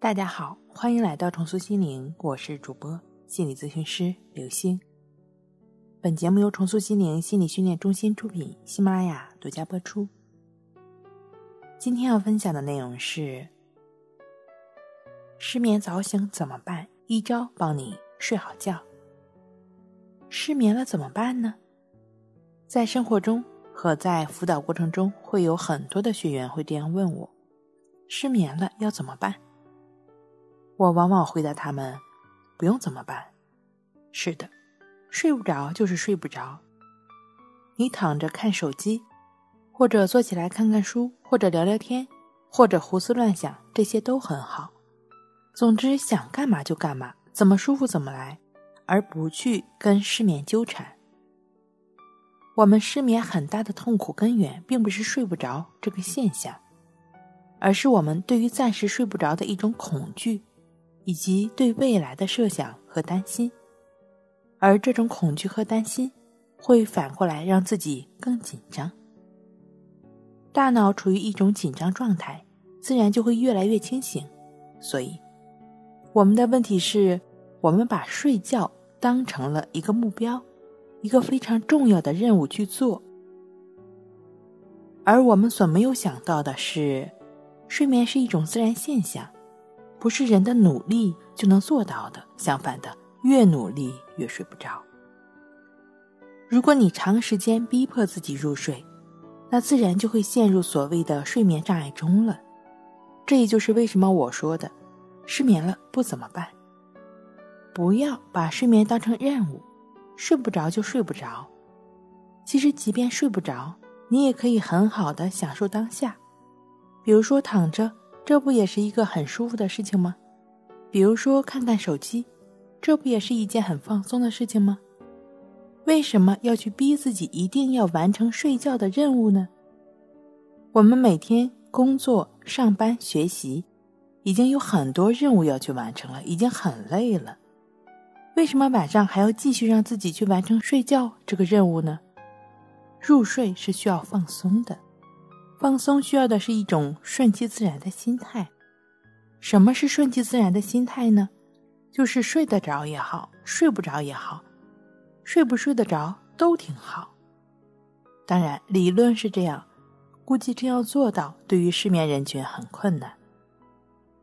大家好，欢迎来到重塑心灵，我是主播心理咨询师刘星。本节目由重塑心灵心理训练中心出品，喜马拉雅独家播出。今天要分享的内容是：失眠早醒怎么办？一招帮你睡好觉。失眠了怎么办呢？在生活中和在辅导过程中，会有很多的学员会这样问我：失眠了要怎么办？我往往回答他们：“不用怎么办？是的，睡不着就是睡不着。你躺着看手机，或者坐起来看看书，或者聊聊天，或者胡思乱想，这些都很好。总之，想干嘛就干嘛，怎么舒服怎么来，而不去跟失眠纠缠。我们失眠很大的痛苦根源，并不是睡不着这个现象，而是我们对于暂时睡不着的一种恐惧。”以及对未来的设想和担心，而这种恐惧和担心会反过来让自己更紧张。大脑处于一种紧张状态，自然就会越来越清醒。所以，我们的问题是，我们把睡觉当成了一个目标，一个非常重要的任务去做，而我们所没有想到的是，睡眠是一种自然现象。不是人的努力就能做到的，相反的，越努力越睡不着。如果你长时间逼迫自己入睡，那自然就会陷入所谓的睡眠障碍中了。这也就是为什么我说的，失眠了不怎么办？不要把睡眠当成任务，睡不着就睡不着。其实，即便睡不着，你也可以很好的享受当下，比如说躺着。这不也是一个很舒服的事情吗？比如说看看手机，这不也是一件很放松的事情吗？为什么要去逼自己一定要完成睡觉的任务呢？我们每天工作、上班、学习，已经有很多任务要去完成了，已经很累了。为什么晚上还要继续让自己去完成睡觉这个任务呢？入睡是需要放松的。放松需要的是一种顺其自然的心态。什么是顺其自然的心态呢？就是睡得着也好，睡不着也好，睡不睡得着都挺好。当然，理论是这样，估计真要做到，对于失眠人群很困难。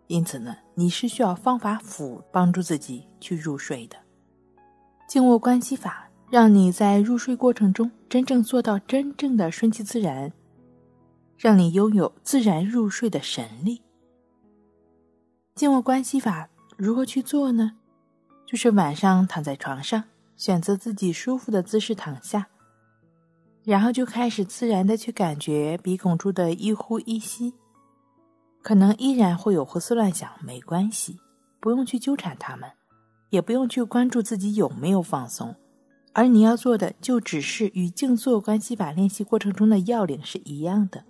因此呢，你是需要方法辅帮助自己去入睡的。静卧关系法，让你在入睡过程中真正做到真正的顺其自然。让你拥有自然入睡的神力。静卧关系法如何去做呢？就是晚上躺在床上，选择自己舒服的姿势躺下，然后就开始自然的去感觉鼻孔处的一呼一吸。可能依然会有胡思乱想，没关系，不用去纠缠他们，也不用去关注自己有没有放松，而你要做的就只是与静坐关系法练习过程中的要领是一样的。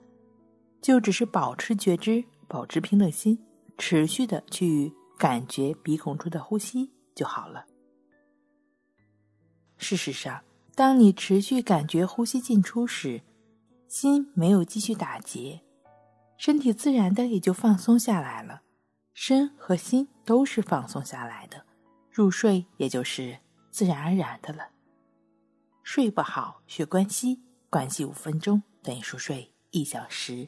就只是保持觉知，保持平等心，持续的去感觉鼻孔处的呼吸就好了。事实上，当你持续感觉呼吸进出时，心没有继续打结，身体自然的也就放松下来了，身和心都是放松下来的，入睡也就是自然而然的了。睡不好学关系，关系五分钟等于熟睡一小时。